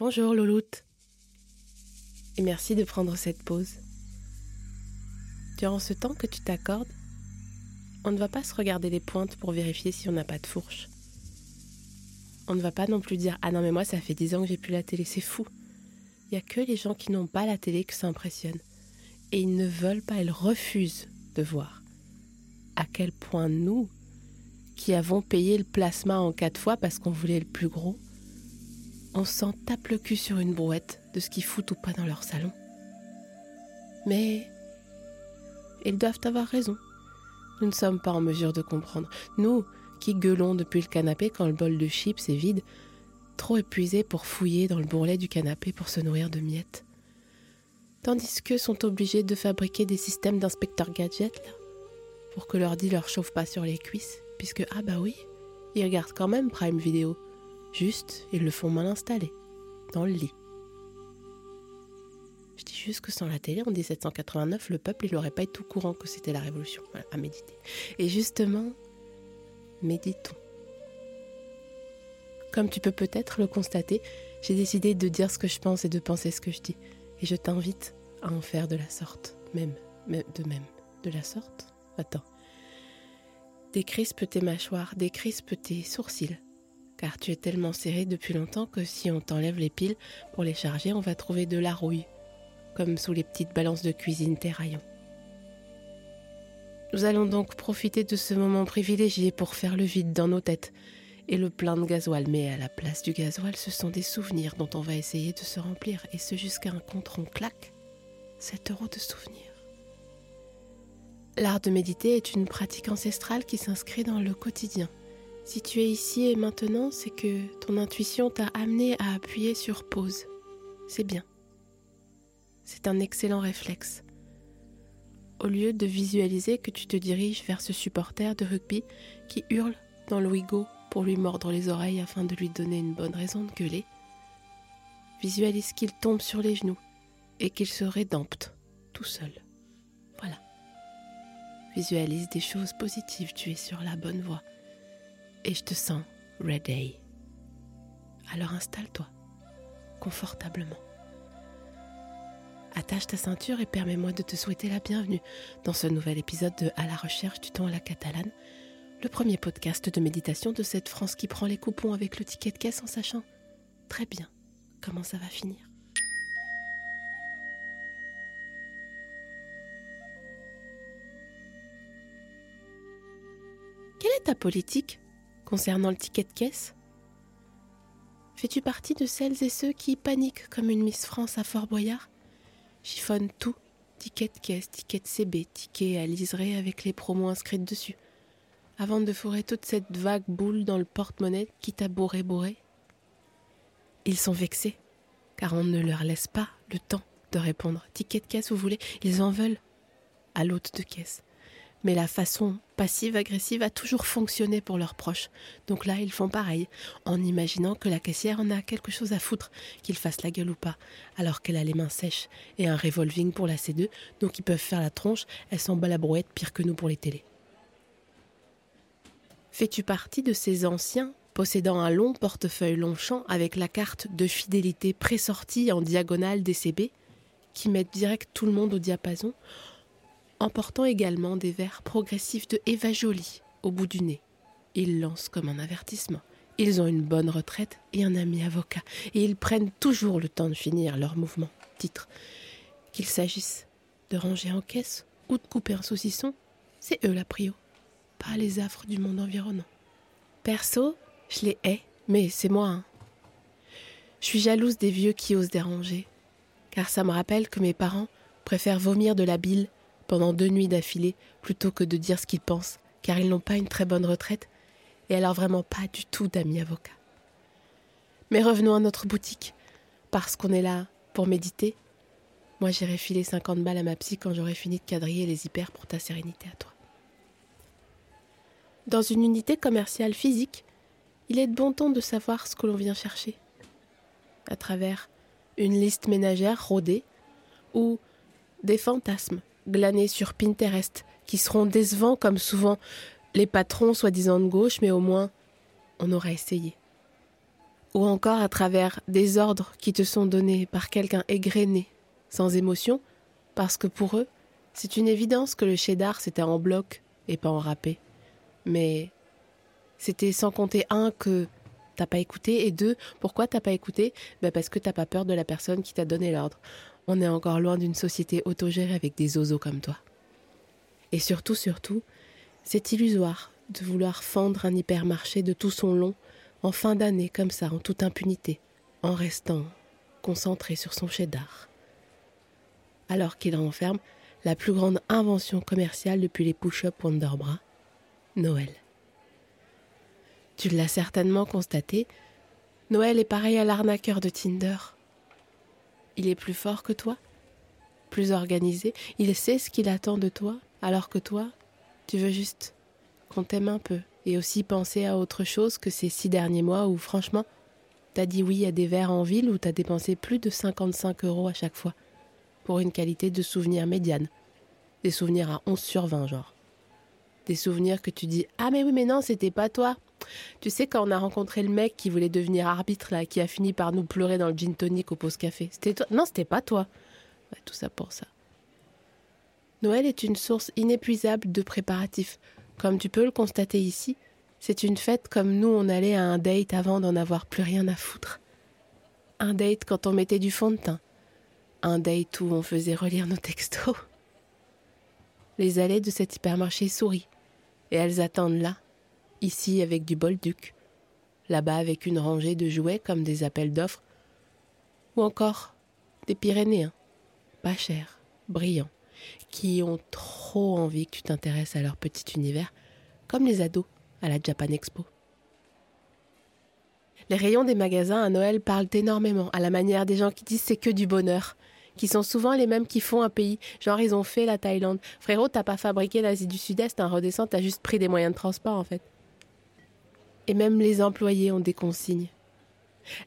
Bonjour Louloute. Et merci de prendre cette pause. Durant ce temps que tu t'accordes, on ne va pas se regarder les pointes pour vérifier si on n'a pas de fourche. On ne va pas non plus dire Ah non, mais moi, ça fait dix ans que j'ai plus la télé, c'est fou. Il n'y a que les gens qui n'ont pas la télé que ça impressionne. Et ils ne veulent pas, ils refusent de voir à quel point nous, qui avons payé le plasma en quatre fois parce qu'on voulait le plus gros, on s'en tape le cul sur une brouette de ce qu'ils foutent ou pas dans leur salon. Mais ils doivent avoir raison. Nous ne sommes pas en mesure de comprendre. Nous, qui gueulons depuis le canapé quand le bol de chips est vide, trop épuisés pour fouiller dans le bourrelet du canapé pour se nourrir de miettes. Tandis qu'eux sont obligés de fabriquer des systèmes d'inspecteurs gadgets, là, pour que l'ordi leur chauffe pas sur les cuisses, puisque, ah bah oui, ils regardent quand même Prime Video. Juste, ils le font mal installé, dans le lit. Je dis juste que sans la télé, en 1789, le peuple, il n'aurait pas été tout courant que c'était la révolution. à méditer. Et justement, méditons. Comme tu peux peut-être le constater, j'ai décidé de dire ce que je pense et de penser ce que je dis. Et je t'invite à en faire de la sorte, même, de même. De la sorte? Attends. Décrispe tes mâchoires, décrispe tes sourcils, car tu es tellement serré depuis longtemps que si on t'enlève les piles pour les charger, on va trouver de la rouille comme sous les petites balances de cuisine terraillon. Nous allons donc profiter de ce moment privilégié pour faire le vide dans nos têtes et le plein de gasoil. Mais à la place du gasoil, ce sont des souvenirs dont on va essayer de se remplir, et ce jusqu'à un compte rond claque 7 euros de souvenirs. L'art de méditer est une pratique ancestrale qui s'inscrit dans le quotidien. Si tu es ici et maintenant, c'est que ton intuition t'a amené à appuyer sur pause. C'est bien. C'est un excellent réflexe. Au lieu de visualiser que tu te diriges vers ce supporter de rugby qui hurle dans le Wigo pour lui mordre les oreilles afin de lui donner une bonne raison de gueuler, visualise qu'il tombe sur les genoux et qu'il se rédempte tout seul. Voilà. Visualise des choses positives, tu es sur la bonne voie. Et je te sens ready. Alors installe-toi confortablement. Attache ta ceinture et permets-moi de te souhaiter la bienvenue dans ce nouvel épisode de À la recherche du temps à la catalane, le premier podcast de méditation de cette France qui prend les coupons avec le ticket de caisse en sachant très bien comment ça va finir. Quelle est ta politique concernant le ticket de caisse Fais-tu partie de celles et ceux qui paniquent comme une Miss France à Fort Boyard? Chiffonne tout, ticket de caisse, ticket CB, ticket à liseré avec les promos inscrites dessus, avant de fourrer toute cette vague boule dans le porte-monnaie qui t'a bourré bourré. Ils sont vexés, car on ne leur laisse pas le temps de répondre. Ticket de caisse, vous voulez? Ils en veulent à l'hôte de caisse. Mais la façon passive-agressive a toujours fonctionné pour leurs proches. Donc là, ils font pareil, en imaginant que la caissière en a quelque chose à foutre, qu'ils fassent la gueule ou pas, alors qu'elle a les mains sèches et un revolving pour la C2, donc ils peuvent faire la tronche, elle s'en bat la brouette pire que nous pour les télés. Fais-tu partie de ces anciens possédant un long portefeuille Longchamp avec la carte de fidélité pressortie en diagonale DCB, qui mettent direct tout le monde au diapason emportant également des verres progressifs de Eva Jolie au bout du nez. Ils lancent comme un avertissement. Ils ont une bonne retraite et un ami avocat, et ils prennent toujours le temps de finir leur mouvement. Titre. Qu'il s'agisse de ranger en caisse ou de couper un saucisson, c'est eux la prio, pas les affres du monde environnant. Perso, je les hais, mais c'est moi. Hein. Je suis jalouse des vieux qui osent déranger, car ça me rappelle que mes parents préfèrent vomir de la bile pendant deux nuits d'affilée plutôt que de dire ce qu'ils pensent, car ils n'ont pas une très bonne retraite et alors vraiment pas du tout d'amis avocats. Mais revenons à notre boutique. Parce qu'on est là pour méditer, moi j'irai filer 50 balles à ma psy quand j'aurai fini de quadriller les hyper pour ta sérénité à toi. Dans une unité commerciale physique, il est de bon ton de savoir ce que l'on vient chercher. À travers une liste ménagère rodée ou des fantasmes glanés sur Pinterest qui seront décevants comme souvent les patrons soi-disant de gauche, mais au moins on aura essayé. Ou encore à travers des ordres qui te sont donnés par quelqu'un égrené, sans émotion, parce que pour eux, c'est une évidence que le cheddar c'était en bloc et pas en râpé. Mais c'était sans compter un que t'as pas écouté et deux, pourquoi t'as pas écouté? Ben Parce que t'as pas peur de la personne qui t'a donné l'ordre. On est encore loin d'une société autogérée avec des oiseaux comme toi. Et surtout, surtout, c'est illusoire de vouloir fendre un hypermarché de tout son long en fin d'année comme ça, en toute impunité, en restant concentré sur son cheddar. Alors qu'il renferme la plus grande invention commerciale depuis les push-up Wonderbra, Noël. Tu l'as certainement constaté, Noël est pareil à l'arnaqueur de Tinder. Il est plus fort que toi, plus organisé, il sait ce qu'il attend de toi, alors que toi, tu veux juste qu'on t'aime un peu et aussi penser à autre chose que ces six derniers mois où, franchement, t'as dit oui à des verres en ville où t'as dépensé plus de 55 euros à chaque fois pour une qualité de souvenir médiane. Des souvenirs à 11 sur 20, genre. Des souvenirs que tu dis Ah, mais oui, mais non, c'était pas toi. Tu sais, quand on a rencontré le mec qui voulait devenir arbitre, là, qui a fini par nous pleurer dans le gin tonic au pause café, c'était toi Non, c'était pas toi. tout ça pour ça. Noël est une source inépuisable de préparatifs. Comme tu peux le constater ici, c'est une fête comme nous on allait à un date avant d'en avoir plus rien à foutre. Un date quand on mettait du fond de teint. Un date où on faisait relire nos textos. Les allées de cet hypermarché sourient. Et elles attendent là, ici avec du bolduc, là-bas avec une rangée de jouets comme des appels d'offres, ou encore des Pyrénéens, pas chers, brillants qui ont trop envie que tu t'intéresses à leur petit univers, comme les ados à la Japan Expo. Les rayons des magasins à Noël parlent énormément, à la manière des gens qui disent c'est que du bonheur, qui sont souvent les mêmes qui font un pays. Genre, ils ont fait la Thaïlande. Frérot, t'as pas fabriqué l'Asie du Sud-Est, un redescend, t'as juste pris des moyens de transport, en fait. Et même les employés ont des consignes.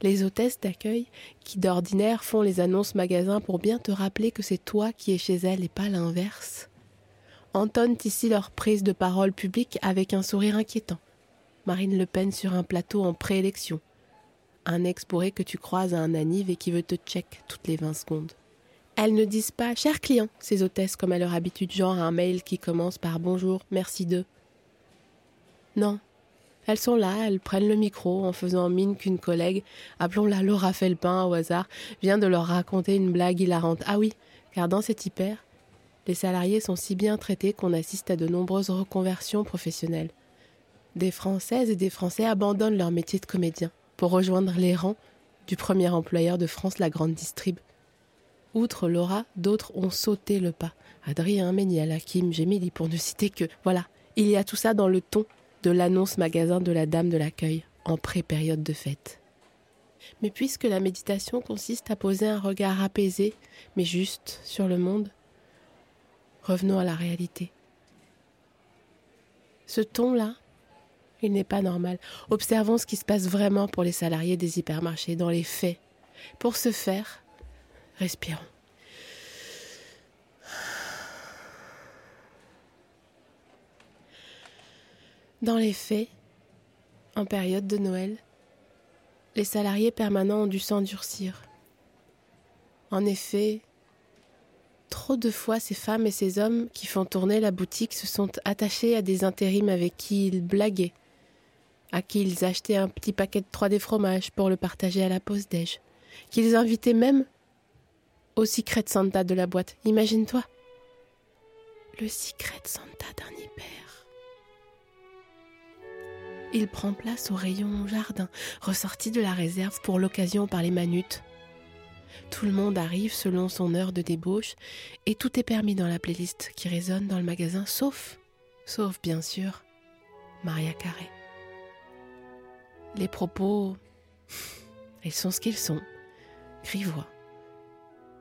Les hôtesses d'accueil, qui d'ordinaire font les annonces magasins pour bien te rappeler que c'est toi qui es chez elles et pas l'inverse, entonnent ici leur prise de parole publique avec un sourire inquiétant. Marine Le Pen sur un plateau en préélection. Un ex bourré que tu croises à un anniv et qui veut te check toutes les vingt secondes. Elles ne disent pas cher client, ces hôtesses, comme à leur habitude, genre un mail qui commence par bonjour, merci de. Non, elles sont là, elles prennent le micro en faisant mine qu'une collègue, appelons-la Laura Felpin au hasard, vient de leur raconter une blague hilarante. Ah oui, car dans cet hyper, les salariés sont si bien traités qu'on assiste à de nombreuses reconversions professionnelles. Des Françaises et des Français abandonnent leur métier de comédien pour rejoindre les rangs du premier employeur de France, la Grande Distrib. Outre Laura, d'autres ont sauté le pas. Adrien, Méniel, Hakim, Gémili, pour ne citer que. Voilà, il y a tout ça dans le ton de l'annonce magasin de la dame de l'accueil en pré-période de fête. Mais puisque la méditation consiste à poser un regard apaisé, mais juste, sur le monde, revenons à la réalité. Ce ton-là, il n'est pas normal. Observons ce qui se passe vraiment pour les salariés des hypermarchés, dans les faits. Pour ce faire, respirons. Dans les faits, en période de Noël, les salariés permanents ont dû s'endurcir. En effet, trop de fois ces femmes et ces hommes qui font tourner la boutique se sont attachés à des intérims avec qui ils blaguaient, à qui ils achetaient un petit paquet de 3D fromage pour le partager à la pause déj, qu'ils invitaient même au Secret Santa de la boîte. Imagine-toi. Le Secret Santa d'un hyper. Il prend place au rayon jardin, ressorti de la réserve pour l'occasion par les manutes. Tout le monde arrive selon son heure de débauche et tout est permis dans la playlist qui résonne dans le magasin, sauf, sauf bien sûr, Maria Carré. Les propos Ils sont ce qu'ils sont. Grivois.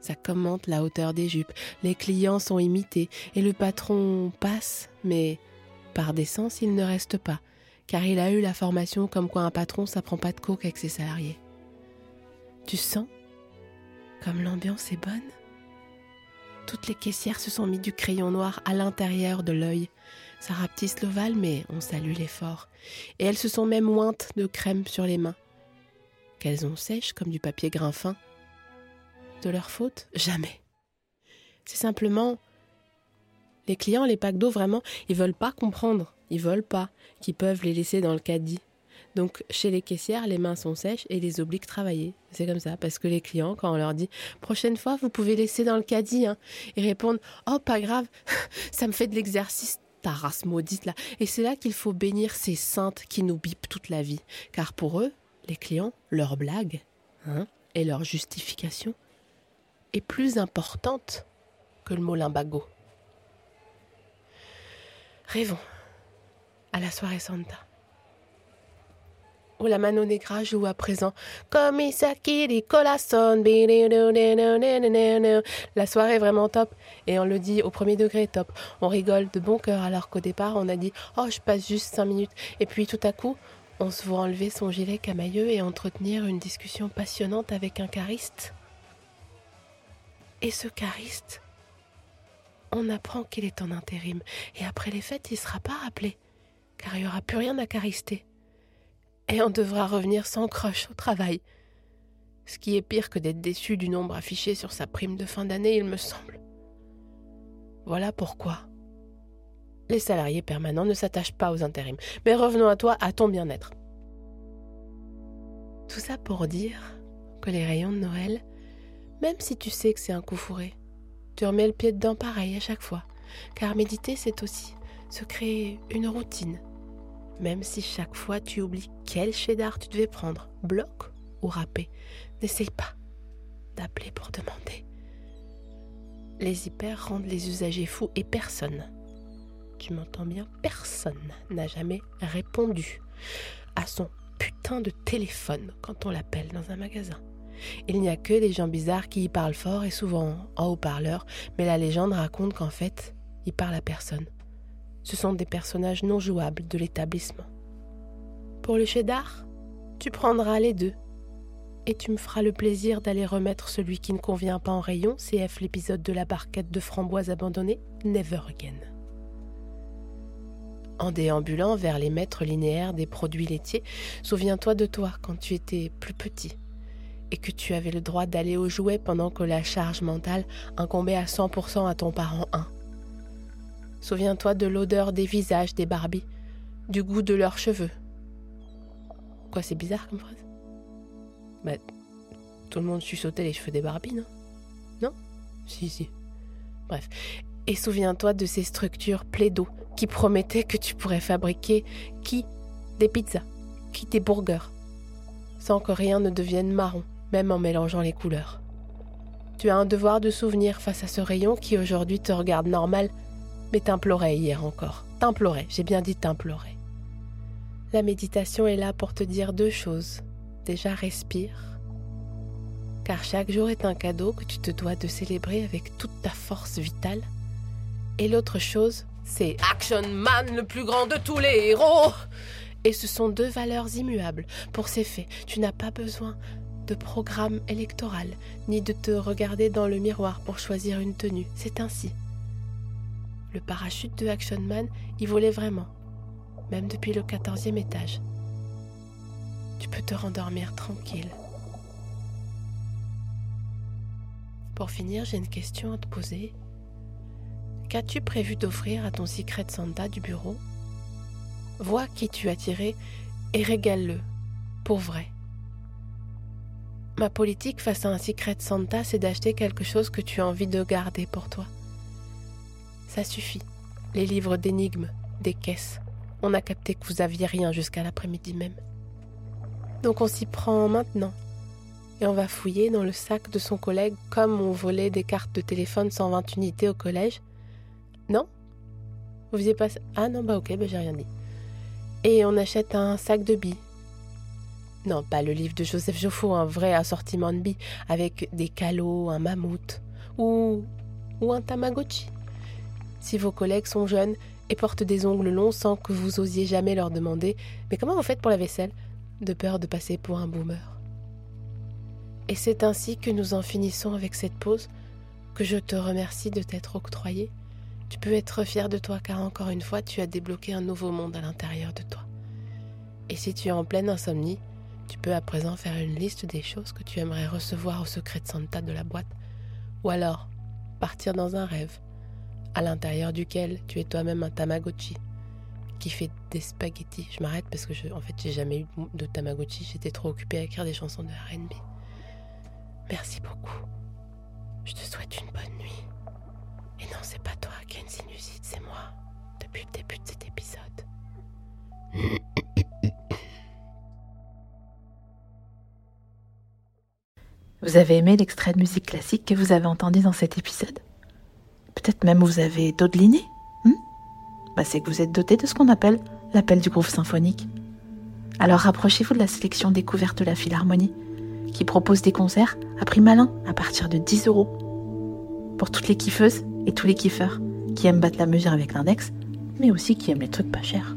Ça commente la hauteur des jupes, les clients sont imités, et le patron passe, mais par décence, il ne reste pas, car il a eu la formation comme quoi un patron, ça prend pas de coke avec ses salariés. Tu sens comme l'ambiance est bonne? Toutes les caissières se sont mis du crayon noir à l'intérieur de l'œil. Ça rapetisse l'ovale, mais on salue l'effort. Et elles se sont même ointes de crème sur les mains. Qu'elles ont sèches comme du papier grain fin de leur faute? Jamais. C'est simplement les clients, les packs d'eau, vraiment, ils veulent pas comprendre. Ils veulent pas qu'ils peuvent les laisser dans le caddie. Donc, chez les caissières, les mains sont sèches et les obligent travailler. C'est comme ça. Parce que les clients, quand on leur dit prochaine fois, vous pouvez laisser dans le caddie, hein, ils répondent oh, pas grave, ça me fait de l'exercice, ta race maudite là. Et c'est là qu'il faut bénir ces saintes qui nous bipent toute la vie. Car pour eux, les clients, leur blague hein, et leur justification, est plus importante que le mot limbago. Rêvons à la soirée Santa. Où la Mano Negra joue à présent comme. La soirée est vraiment top et on le dit au premier degré top. On rigole de bon cœur alors qu'au départ on a dit oh je passe juste cinq minutes et puis tout à coup on se voit enlever son gilet camailleux et entretenir une discussion passionnante avec un chariste. Et ce chariste, on apprend qu'il est en intérim. Et après les fêtes, il ne sera pas rappelé, car il n'y aura plus rien à charister. Et on devra revenir sans croche au travail. Ce qui est pire que d'être déçu du nombre affiché sur sa prime de fin d'année, il me semble. Voilà pourquoi. Les salariés permanents ne s'attachent pas aux intérims. Mais revenons à toi, à ton bien-être. Tout ça pour dire que les rayons de Noël même si tu sais que c'est un coup fourré. Tu remets le pied dedans pareil à chaque fois, car méditer, c'est aussi se créer une routine. Même si chaque fois tu oublies quel cheddar tu devais prendre, bloc ou râpé, n'essaye pas d'appeler pour demander. Les hyper rendent les usagers fous et personne, tu m'entends bien, personne n'a jamais répondu à son putain de téléphone quand on l'appelle dans un magasin. Il n'y a que les gens bizarres qui y parlent fort et souvent en haut-parleur, mais la légende raconte qu'en fait, ils parlent à personne. Ce sont des personnages non jouables de l'établissement. Pour le cheddar, tu prendras les deux. Et tu me feras le plaisir d'aller remettre celui qui ne convient pas en rayon, CF l'épisode de la barquette de framboise abandonnée, Never Again. En déambulant vers les maîtres linéaires des produits laitiers, souviens-toi de toi quand tu étais plus petit et que tu avais le droit d'aller au jouet pendant que la charge mentale incombait à 100% à ton parent 1. Souviens-toi de l'odeur des visages des Barbies, du goût de leurs cheveux. Quoi, c'est bizarre comme phrase? Bah, tout le monde chuchotait les cheveux des Barbies, non? Non? Si, si. Bref. Et souviens-toi de ces structures plaido qui promettaient que tu pourrais fabriquer qui? Des pizzas, qui? Des burgers, sans que rien ne devienne marron même en mélangeant les couleurs. Tu as un devoir de souvenir face à ce rayon qui aujourd'hui te regarde normal, mais t'implorait hier encore. T'implorait, j'ai bien dit t'implorait. La méditation est là pour te dire deux choses. Déjà respire, car chaque jour est un cadeau que tu te dois de célébrer avec toute ta force vitale. Et l'autre chose, c'est Action Man, le plus grand de tous les héros. Et ce sont deux valeurs immuables. Pour ces faits, tu n'as pas besoin programme électoral, ni de te regarder dans le miroir pour choisir une tenue. C'est ainsi. Le parachute de Action Man y volait vraiment, même depuis le quatorzième étage. Tu peux te rendormir tranquille. Pour finir, j'ai une question à te poser. Qu'as-tu prévu d'offrir à ton Secret Santa du bureau? Vois qui tu as tiré et régale-le, pour vrai. Ma politique face à un secret Santa, c'est d'acheter quelque chose que tu as envie de garder pour toi. Ça suffit. Les livres d'énigmes, des caisses. On a capté que vous aviez rien jusqu'à l'après-midi même. Donc on s'y prend maintenant. Et on va fouiller dans le sac de son collègue comme on volait des cartes de téléphone 120 unités au collège. Non? Vous faisiez pas Ah non, bah ok, bah j'ai rien dit. Et on achète un sac de billes Non, pas le livre de Joseph Joffo, un vrai assortiment de billes avec des calots, un mammouth ou, ou un tamagotchi. Si vos collègues sont jeunes et portent des ongles longs sans que vous osiez jamais leur demander Mais comment vous faites pour la vaisselle? De peur de passer pour un boomer. Et c'est ainsi que nous en finissons avec cette pause, que je te remercie de t'être octroyée. Tu peux être fier de toi car encore une fois tu as débloqué un nouveau monde à l'intérieur de toi. Et si tu es en pleine insomnie, tu peux à présent faire une liste des choses que tu aimerais recevoir au secret de Santa de la boîte, ou alors partir dans un rêve, à l'intérieur duquel tu es toi-même un Tamagotchi, qui fait des spaghettis. Je m'arrête parce que, en fait, j'ai jamais eu de Tamagotchi. J'étais trop occupée à écrire des chansons de RB. Merci beaucoup. Je te souhaite une bonne nuit. Et non, c'est pas toi qui as une sinusite, c'est moi, depuis le début de cet épisode. Vous avez aimé l'extrait de musique classique que vous avez entendu dans cet épisode? Peut-être même vous avez dodeliné bah, c'est que vous êtes doté de ce qu'on appelle l'appel du groupe symphonique. Alors rapprochez-vous de la sélection découverte de la Philharmonie, qui propose des concerts à prix malin à partir de 10 euros. Pour toutes les kiffeuses et tous les kiffeurs qui aiment battre la mesure avec l'index, mais aussi qui aiment les trucs pas chers.